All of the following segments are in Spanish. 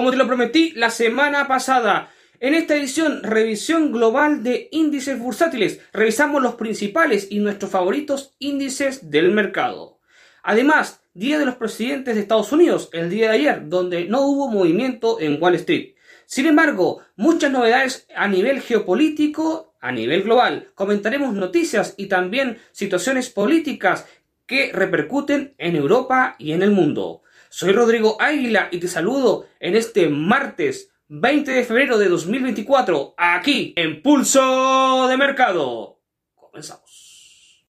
Como te lo prometí la semana pasada, en esta edición, revisión global de índices bursátiles. Revisamos los principales y nuestros favoritos índices del mercado. Además, Día de los Presidentes de Estados Unidos, el día de ayer, donde no hubo movimiento en Wall Street. Sin embargo, muchas novedades a nivel geopolítico, a nivel global. Comentaremos noticias y también situaciones políticas que repercuten en Europa y en el mundo. Soy Rodrigo Águila y te saludo en este martes 20 de febrero de 2024, aquí en Pulso de Mercado. Comenzamos.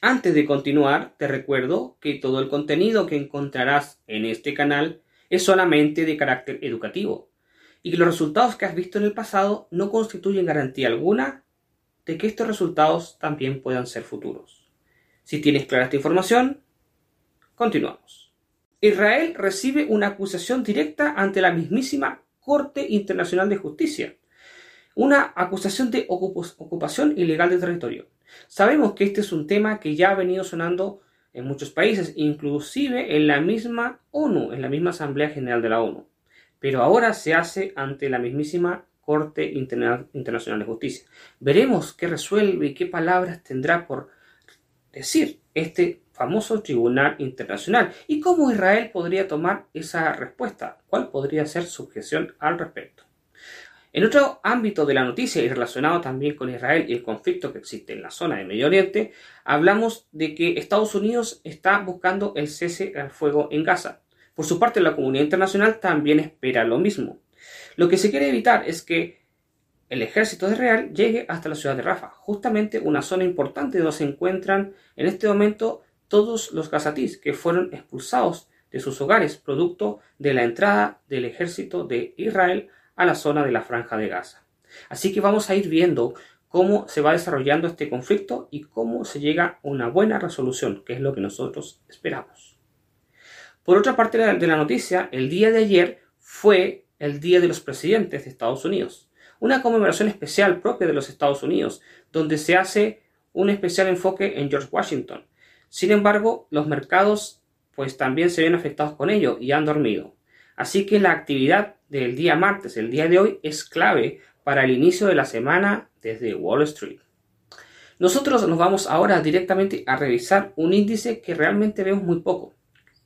Antes de continuar, te recuerdo que todo el contenido que encontrarás en este canal es solamente de carácter educativo y que los resultados que has visto en el pasado no constituyen garantía alguna de que estos resultados también puedan ser futuros. Si tienes clara esta información, continuamos. Israel recibe una acusación directa ante la mismísima Corte Internacional de Justicia, una acusación de ocupación ilegal de territorio. Sabemos que este es un tema que ya ha venido sonando en muchos países, inclusive en la misma ONU, en la misma Asamblea General de la ONU. Pero ahora se hace ante la mismísima Corte Internacional de Justicia. Veremos qué resuelve y qué palabras tendrá por decir este famoso Tribunal Internacional y cómo Israel podría tomar esa respuesta, cuál podría ser su objeción al respecto. En otro ámbito de la noticia y relacionado también con Israel y el conflicto que existe en la zona de Medio Oriente, hablamos de que Estados Unidos está buscando el cese al fuego en Gaza. Por su parte, la comunidad internacional también espera lo mismo. Lo que se quiere evitar es que el ejército de Israel llegue hasta la ciudad de Rafa, justamente una zona importante donde se encuentran en este momento todos los gazatís que fueron expulsados de sus hogares producto de la entrada del ejército de Israel a la zona de la franja de Gaza. Así que vamos a ir viendo cómo se va desarrollando este conflicto y cómo se llega a una buena resolución, que es lo que nosotros esperamos. Por otra parte de la noticia, el día de ayer fue el Día de los Presidentes de Estados Unidos, una conmemoración especial propia de los Estados Unidos, donde se hace un especial enfoque en George Washington. Sin embargo, los mercados pues también se ven afectados con ello y han dormido. Así que la actividad del día martes, el día de hoy, es clave para el inicio de la semana desde Wall Street. Nosotros nos vamos ahora directamente a revisar un índice que realmente vemos muy poco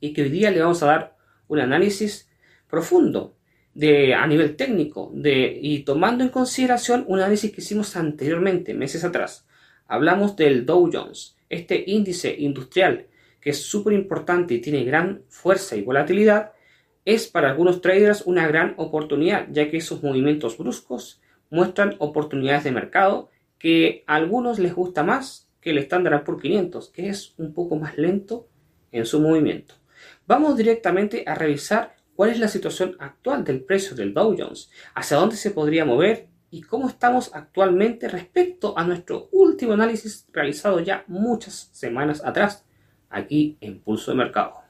y que hoy día le vamos a dar un análisis profundo de, a nivel técnico de, y tomando en consideración un análisis que hicimos anteriormente, meses atrás. Hablamos del Dow Jones, este índice industrial que es súper importante y tiene gran fuerza y volatilidad, es para algunos traders una gran oportunidad, ya que esos movimientos bruscos muestran oportunidades de mercado que a algunos les gusta más que el estándar por 500, que es un poco más lento en su movimiento. Vamos directamente a revisar cuál es la situación actual del precio del Dow Jones, hacia dónde se podría mover y cómo estamos actualmente respecto a nuestro último análisis realizado ya muchas semanas atrás aquí en Pulso de Mercado.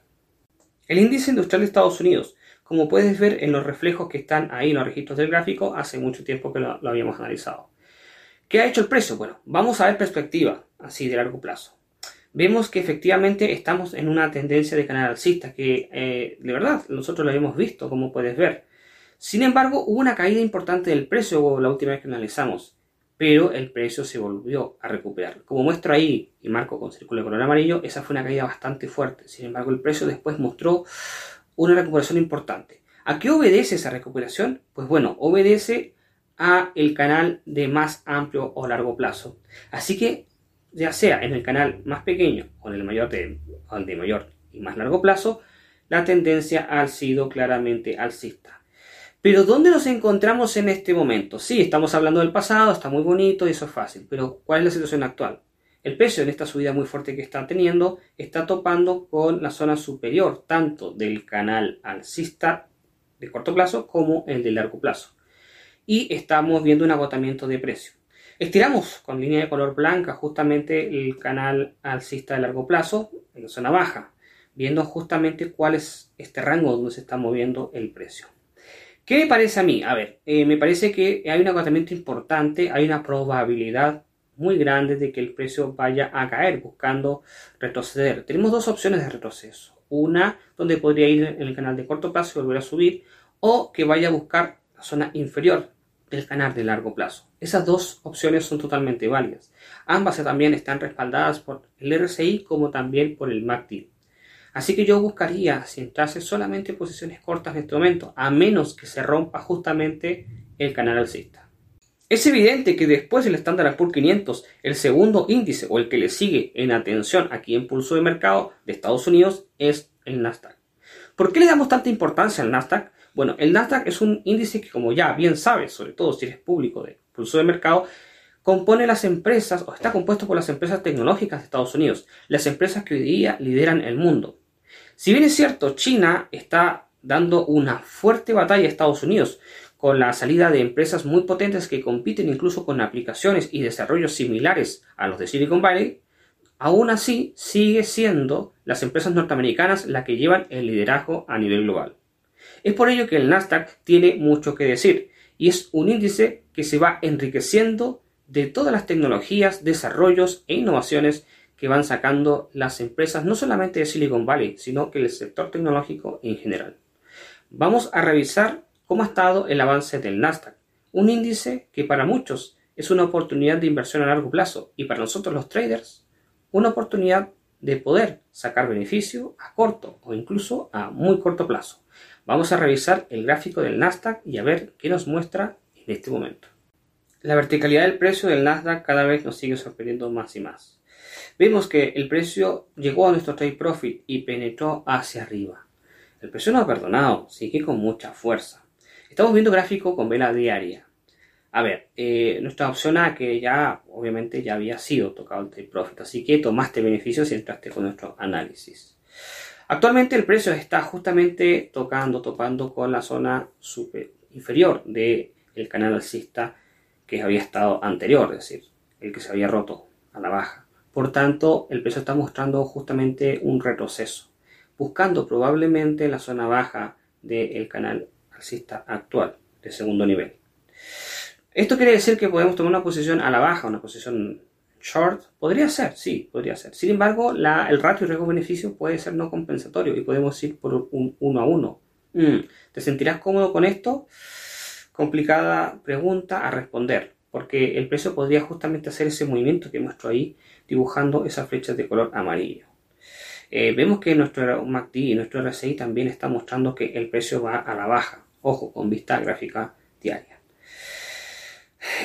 El índice industrial de Estados Unidos, como puedes ver en los reflejos que están ahí en los registros del gráfico, hace mucho tiempo que lo, habíamos analizado. ¿Qué ha hecho el precio? Bueno, vamos a ver perspectiva, así de largo plazo vemos que efectivamente estamos en una tendencia de canal alcista, que eh, de verdad nosotros lo hemos visto, como puedes ver. Sin embargo, hubo una caída importante del precio la última vez que analizamos, pero el precio se volvió a recuperar. Como muestro ahí, y marco con círculo de color amarillo, esa fue una caída bastante fuerte. Sin embargo, el precio después mostró una recuperación importante. ¿A qué obedece esa recuperación? Pues bueno, obedece a el canal de más amplio o largo plazo. Así que ya sea en el canal más pequeño o en el mayor de, de mayor y más largo plazo, la tendencia ha sido claramente alcista. Pero ¿dónde nos encontramos en este momento? Sí, estamos hablando del pasado, está muy bonito y eso es fácil, pero ¿cuál es la situación actual? El precio en esta subida muy fuerte que está teniendo está topando con la zona superior, tanto del canal alcista de corto plazo como el de largo plazo. Y estamos viendo un agotamiento de precio. Estiramos con línea de color blanca justamente el canal alcista de largo plazo en la zona baja, viendo justamente cuál es este rango donde se está moviendo el precio. ¿Qué me parece a mí? A ver, eh, me parece que hay un agotamiento importante, hay una probabilidad muy grande de que el precio vaya a caer buscando retroceder. Tenemos dos opciones de retroceso. Una donde podría ir en el canal de corto plazo y volver a subir, o que vaya a buscar la zona inferior del canal de largo plazo. Esas dos opciones son totalmente válidas. Ambas también están respaldadas por el RSI como también por el MACD. Así que yo buscaría centrarse solamente en posiciones cortas en este momento, a menos que se rompa justamente el canal alcista. Es evidente que después del Standard Poor's 500, el segundo índice o el que le sigue en atención aquí en pulso de mercado de Estados Unidos es el Nasdaq. ¿Por qué le damos tanta importancia al Nasdaq? Bueno, el Nasdaq es un índice que como ya bien sabes, sobre todo si eres público de pulso de mercado, compone las empresas o está compuesto por las empresas tecnológicas de Estados Unidos, las empresas que hoy día lideran el mundo. Si bien es cierto, China está dando una fuerte batalla a Estados Unidos, con la salida de empresas muy potentes que compiten incluso con aplicaciones y desarrollos similares a los de Silicon Valley, aún así sigue siendo las empresas norteamericanas las que llevan el liderazgo a nivel global. Es por ello que el Nasdaq tiene mucho que decir y es un índice que se va enriqueciendo de todas las tecnologías, desarrollos e innovaciones que van sacando las empresas no solamente de Silicon Valley, sino que el sector tecnológico en general. Vamos a revisar cómo ha estado el avance del Nasdaq, un índice que para muchos es una oportunidad de inversión a largo plazo y para nosotros los traders una oportunidad de poder sacar beneficio a corto o incluso a muy corto plazo. Vamos a revisar el gráfico del Nasdaq y a ver qué nos muestra en este momento. La verticalidad del precio del Nasdaq cada vez nos sigue sorprendiendo más y más. Vemos que el precio llegó a nuestro trade profit y penetró hacia arriba. El precio no ha perdonado, sigue con mucha fuerza. Estamos viendo gráfico con vela diaria. A ver, eh, nuestra opción A que ya obviamente ya había sido tocado el trade profit, así que tomaste beneficios y entraste con nuestro análisis. Actualmente el precio está justamente tocando, topando con la zona inferior del el canal alcista que había estado anterior, es decir, el que se había roto a la baja. Por tanto, el precio está mostrando justamente un retroceso, buscando probablemente la zona baja del canal alcista actual de segundo nivel. Esto quiere decir que podemos tomar una posición a la baja, una posición short. Podría ser, sí, podría ser. Sin embargo, el ratio riesgo-beneficio puede ser no compensatorio y podemos ir por un uno a uno. Mm, ¿Te sentirás cómodo con esto? Complicada pregunta a responder, porque el precio podría justamente hacer ese movimiento que muestro ahí, dibujando esas flechas de color amarillo. Eh, vemos que nuestro MACD y nuestro RSI también está mostrando que el precio va a la baja. Ojo, con vista gráfica diaria.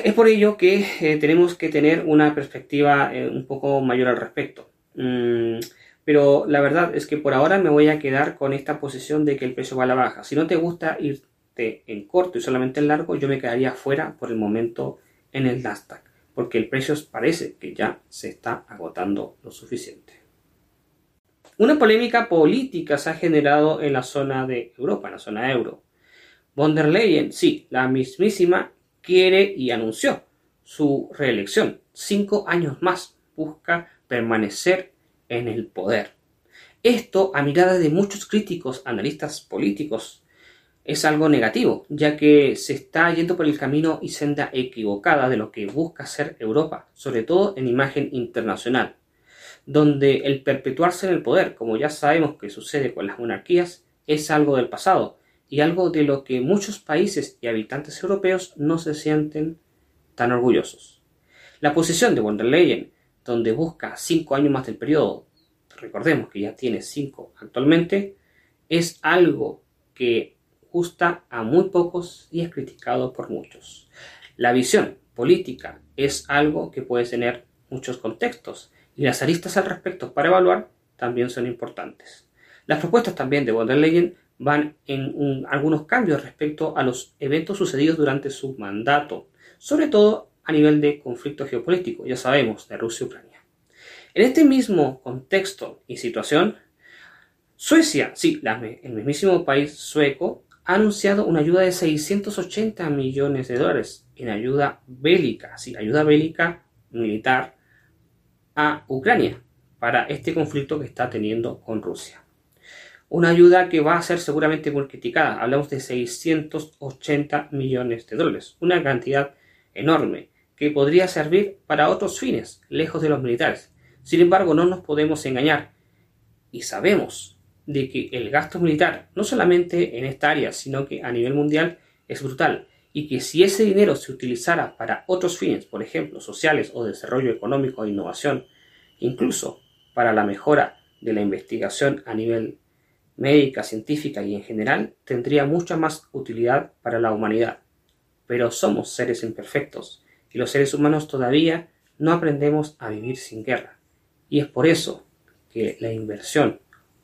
Es por ello que eh, tenemos que tener una perspectiva eh, un poco mayor al respecto. Mm, pero la verdad es que por ahora me voy a quedar con esta posición de que el precio va a la baja. Si no te gusta irte en corto y solamente en largo, yo me quedaría fuera por el momento en el Nasdaq, porque el precio parece que ya se está agotando lo suficiente. Una polémica política se ha generado en la zona de Europa, en la zona euro. Von der Leyen, sí, la mismísima, quiere y anunció su reelección. Cinco años más busca permanecer en el poder. Esto, a mirada de muchos críticos, analistas políticos, es algo negativo, ya que se está yendo por el camino y senda equivocada de lo que busca ser Europa, sobre todo en imagen internacional donde el perpetuarse en el poder, como ya sabemos que sucede con las monarquías, es algo del pasado y algo de lo que muchos países y habitantes europeos no se sienten tan orgullosos. La posición de von donde busca cinco años más del periodo, recordemos que ya tiene cinco actualmente, es algo que gusta a muy pocos y es criticado por muchos. La visión política es algo que puede tener muchos contextos y las aristas al respecto para evaluar también son importantes. Las propuestas también de von van en algunos cambios respecto a los eventos sucedidos durante su mandato, sobre todo a nivel de conflicto geopolítico, ya sabemos, de Rusia y Ucrania. En este mismo contexto y situación, Suecia, sí, el mismísimo país sueco, ha anunciado una ayuda de 680 millones de dólares en ayuda bélica, sí, ayuda bélica militar a Ucrania para este conflicto que está teniendo con Rusia. Una ayuda que va a ser seguramente muy criticada. Hablamos de 680 millones de dólares. Una cantidad enorme que podría servir para otros fines, lejos de los militares. Sin embargo, no nos podemos engañar. Y sabemos de que el gasto militar, no solamente en esta área, sino que a nivel mundial, es brutal. Y que si ese dinero se utilizara para otros fines, por ejemplo, sociales o desarrollo económico e innovación, incluso para la mejora de la investigación a nivel médica, científica y en general, tendría mucha más utilidad para la humanidad. Pero somos seres imperfectos y los seres humanos todavía no aprendemos a vivir sin guerra. Y es por eso que la inversión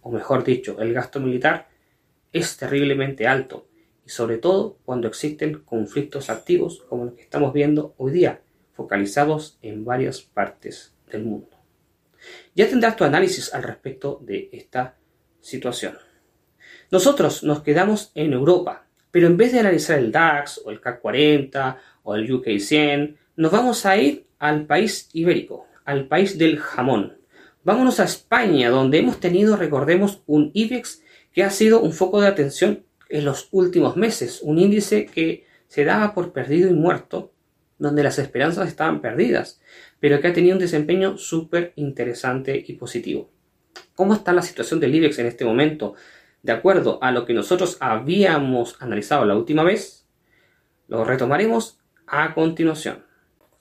o mejor dicho, el gasto militar, es terriblemente alto, y sobre todo cuando existen conflictos activos como los que estamos viendo hoy día, focalizados en varias partes del mundo. Ya tendrás tu análisis al respecto de esta situación. Nosotros nos quedamos en Europa, pero en vez de analizar el DAX o el CAC 40 o el UK 100, nos vamos a ir al país ibérico, al país del jamón, Vámonos a España, donde hemos tenido, recordemos, un IBEX que ha sido un foco de atención en los últimos meses, un índice que se daba por perdido y muerto, donde las esperanzas estaban perdidas, pero que ha tenido un desempeño súper interesante y positivo. ¿Cómo está la situación del IBEX en este momento? De acuerdo a lo que nosotros habíamos analizado la última vez, lo retomaremos a continuación.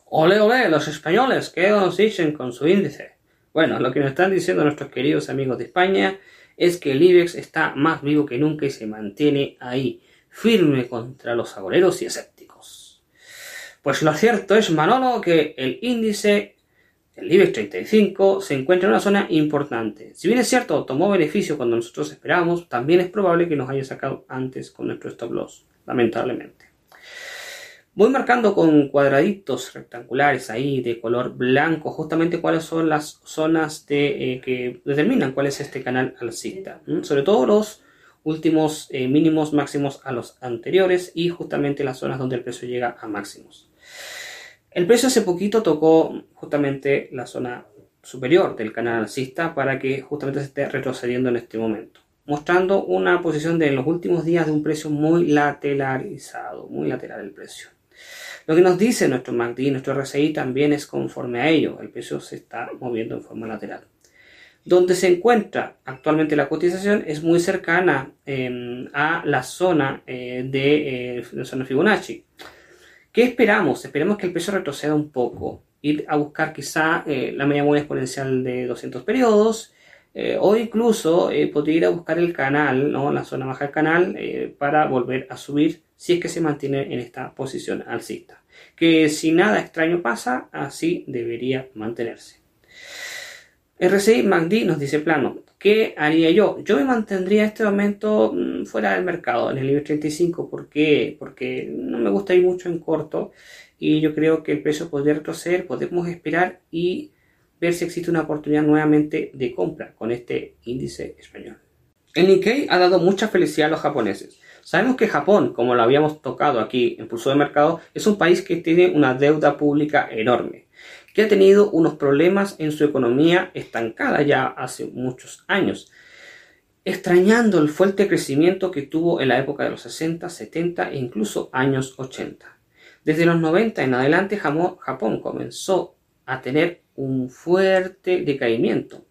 Ole, ole, los españoles, ¿qué nos dicen con su índice? Bueno, lo que nos están diciendo nuestros queridos amigos de España es que el IBEX está más vivo que nunca y se mantiene ahí, firme contra los agoreros y escépticos. Pues lo cierto es, Manolo, que el índice, el IBEX 35, se encuentra en una zona importante. Si bien es cierto, tomó beneficio cuando nosotros esperábamos, también es probable que nos haya sacado antes con nuestro stop loss, lamentablemente. Voy marcando con cuadraditos rectangulares ahí de color blanco justamente cuáles son las zonas eh, que determinan cuál es este canal alcista. Sobre todo los últimos eh, mínimos máximos a los anteriores y justamente las zonas donde el precio llega a máximos. El precio hace poquito tocó justamente la zona superior del canal alcista para que justamente se esté retrocediendo en este momento mostrando una posición de en los últimos días de un precio muy lateralizado, muy lateral el precio. Lo que nos dice nuestro MACD, nuestro RSI también es conforme a ello. El precio se está moviendo en forma lateral. Donde se encuentra actualmente la cotización es muy cercana em, a la zona eh, de, eh, zona Fibonacci. ¿Qué esperamos? Esperamos que el precio retroceda un poco, ir a buscar quizá eh, la media móvil exponencial de 200 periodos, o incluso podría ir a buscar el canal, ¿no? la zona baja del canal, para volver a subir si es que se mantiene en esta posición alcista. Que si nada extraño pasa, así debería mantenerse. RSI MACD nos dice plano. ¿Qué haría yo? Yo me mantendría en este momento mm, fuera del mercado, en el nivel 35. ¿Por qué? Porque no me gusta ir mucho en corto y yo creo que el precio podría retroceder. Podemos esperar y ver si existe una oportunidad nuevamente de compra con este índice español. El Nikkei ha dado mucha felicidad a los japoneses. Sabemos que Japón, como lo habíamos tocado aquí en Pulso de Mercado, es un país que tiene una deuda pública enorme, que ha tenido unos problemas en su economía estancada ya hace muchos años, extrañando el fuerte crecimiento que tuvo en la época de los 60, 70 e incluso años 80. Desde los 90 en adelante Japón comenzó a tener un fuerte decaimiento,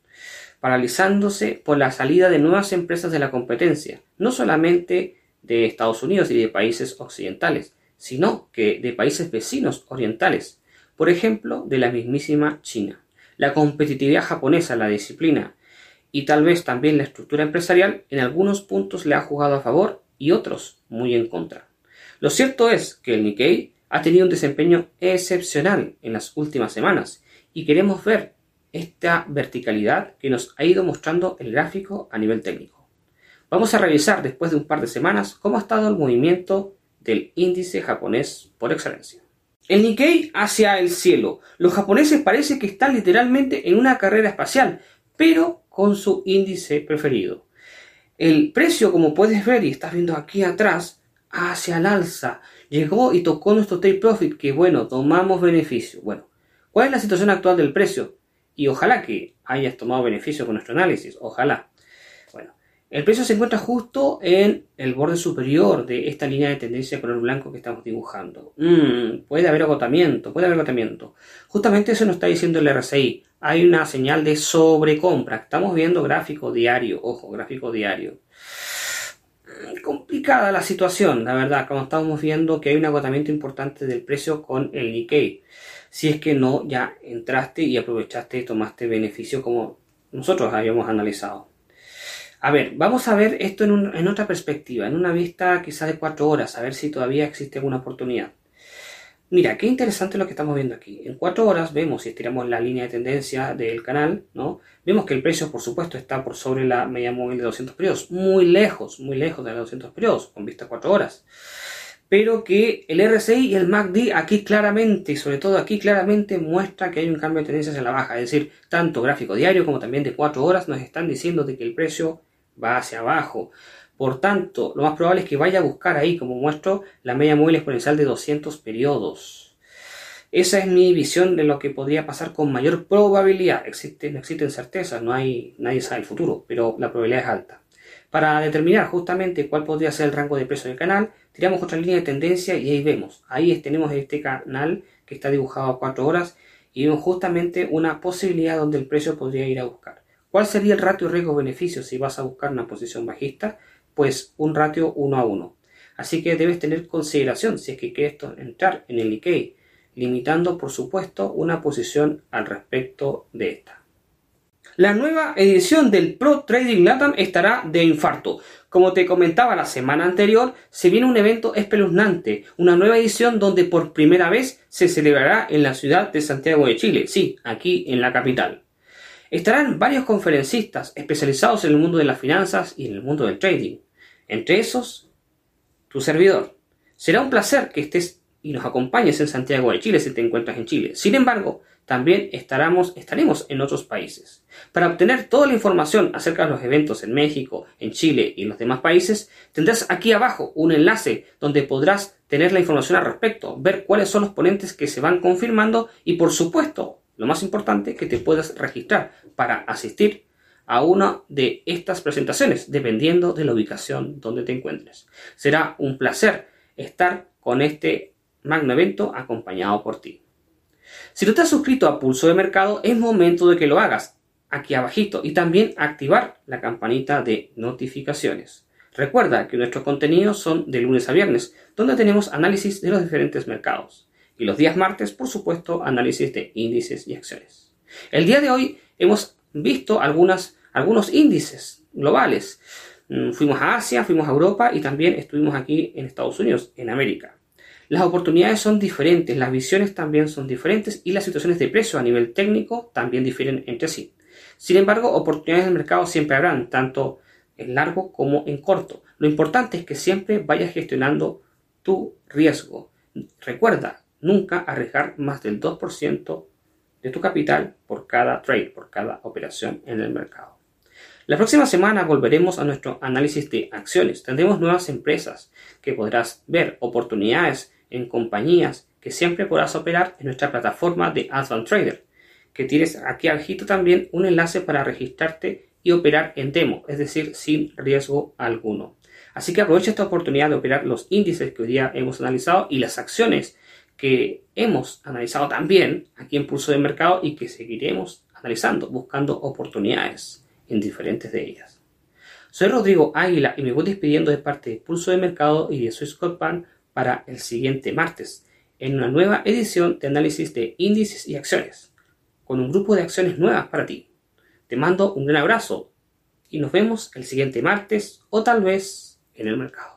paralizándose por la salida de nuevas empresas de la competencia, no solamente de Estados Unidos y de países occidentales, sino que de países vecinos orientales, por ejemplo, de la mismísima China. La competitividad japonesa, la disciplina y tal vez también la estructura empresarial en algunos puntos le ha jugado a favor y otros muy en contra. Lo cierto es que el Nikkei ha tenido un desempeño excepcional en las últimas semanas y queremos ver esta verticalidad que nos ha ido mostrando el gráfico a nivel técnico. Vamos a revisar después de un par de semanas cómo ha estado el movimiento del índice japonés por excelencia. El Nikkei hacia el cielo. Los japoneses parece que están literalmente en una carrera espacial, pero con su índice preferido. El precio, como puedes ver y estás viendo aquí atrás, hacia el alza. Llegó y tocó nuestro take profit, que bueno, tomamos beneficio. Bueno, ¿cuál es la situación actual del precio? Y ojalá que hayas tomado beneficio con nuestro análisis, ojalá. El precio se encuentra justo en el borde superior de esta línea de tendencia color blanco que estamos dibujando. Mm, puede haber agotamiento, puede haber agotamiento. Justamente eso nos está diciendo el RSI. Hay una señal de sobrecompra. Estamos viendo gráfico diario, ojo, gráfico diario. Mm, complicada la situación, la verdad, como estamos viendo que hay un agotamiento importante del precio con el Nikkei. Si es que no, ya entraste y aprovechaste y tomaste beneficio como nosotros habíamos analizado. A ver, vamos a ver esto en, otra perspectiva, en una vista quizás de cuatro horas, a ver si todavía existe alguna oportunidad. Mira, qué interesante lo que estamos viendo aquí. En cuatro horas vemos, si estiramos la línea de tendencia del canal, ¿no? Vemos que el precio, por supuesto, está por sobre la media móvil de 200 periodos. Muy lejos, muy lejos de los 200 periodos, con vista a cuatro horas. Pero que el RSI y el MACD aquí claramente, y sobre todo aquí claramente, muestra que hay un cambio de tendencia hacia la baja. Es decir, tanto gráfico diario como también de cuatro horas nos están diciendo de que el precio va hacia abajo. Por tanto, lo más probable es que vaya a buscar ahí, como muestro, la media móvil exponencial de 200 periodos. Esa es mi visión de lo que podría pasar con mayor probabilidad. Existe, no existen certezas, no hay, nadie sabe el futuro, pero la probabilidad es alta. Para determinar justamente cuál podría ser el rango de precio del canal, tiramos otra línea de tendencia y ahí vemos. Ahí tenemos este canal que está dibujado a 4 horas y vemos justamente una posibilidad donde el precio podría ir a buscar. ¿Cuál sería el ratio riesgo-beneficio si vas a buscar una posición bajista? Pues un ratio 1 a 1. Así que debes tener consideración si es que quieres entrar en el Nikkei, limitando por supuesto una posición al respecto de esta. La nueva edición del Pro Trading Latam estará de infarto. Como te comentaba la semana anterior, se viene un evento espeluznante, una nueva edición donde por primera vez se celebrará en la ciudad de Santiago de Chile, sí, aquí en la capital. Estarán varios conferencistas especializados en el mundo de las finanzas y en el mundo del trading. Entre esos, tu servidor. Será un placer que estés y nos acompañes en Santiago de Chile si te encuentras en Chile. Sin embargo, también estaremos, estaremos en otros países. Para obtener toda la información acerca de los eventos en México, en Chile y en los demás países, tendrás aquí abajo un enlace donde podrás tener la información al respecto, ver cuáles son los ponentes que se van confirmando y por supuesto lo más importante es que te puedas registrar para asistir a una de estas presentaciones, dependiendo de la ubicación donde te encuentres. Será un placer estar con este magno evento acompañado por ti. Si no te has suscrito a Pulso de Mercado, es momento de que lo hagas aquí abajito y también activar la campanita de notificaciones. Recuerda que nuestros contenidos son de lunes a viernes, donde tenemos análisis de los diferentes mercados y los días martes, por supuesto, análisis de índices y acciones. El día de hoy hemos visto algunas, algunos índices globales. Mm, fuimos a Asia, fuimos a Europa y también estuvimos aquí en Estados Unidos, en América. Las oportunidades son diferentes, las visiones también son diferentes y las situaciones de precio a nivel técnico también difieren entre sí. Sin embargo, oportunidades del mercado siempre habrán, tanto en largo como en corto. Lo importante es que siempre vayas gestionando tu riesgo. Recuerda, nunca arriesgar más del 2% de tu capital por cada trade, por cada operación en el mercado. La próxima semana volveremos a nuestro análisis de acciones. Tendremos nuevas empresas que podrás ver, oportunidades en compañías que siempre podrás operar en nuestra plataforma de Advanced Trader, que tienes aquí abajito también un enlace para registrarte y operar en demo, es decir, sin riesgo alguno. Así que aprovecha esta oportunidad de operar los índices que hoy día hemos analizado y las acciones que hemos analizado también aquí en Pulso de Mercado y que seguiremos analizando, buscando oportunidades en diferentes de ellas. Soy Rodrigo Águila y me voy despidiendo de parte de Pulso de Mercado y de Swiss para el siguiente martes, en una nueva edición de análisis de índices y acciones, con un grupo de acciones nuevas para ti. Te mando un gran abrazo y nos vemos el siguiente martes o tal vez en el mercado.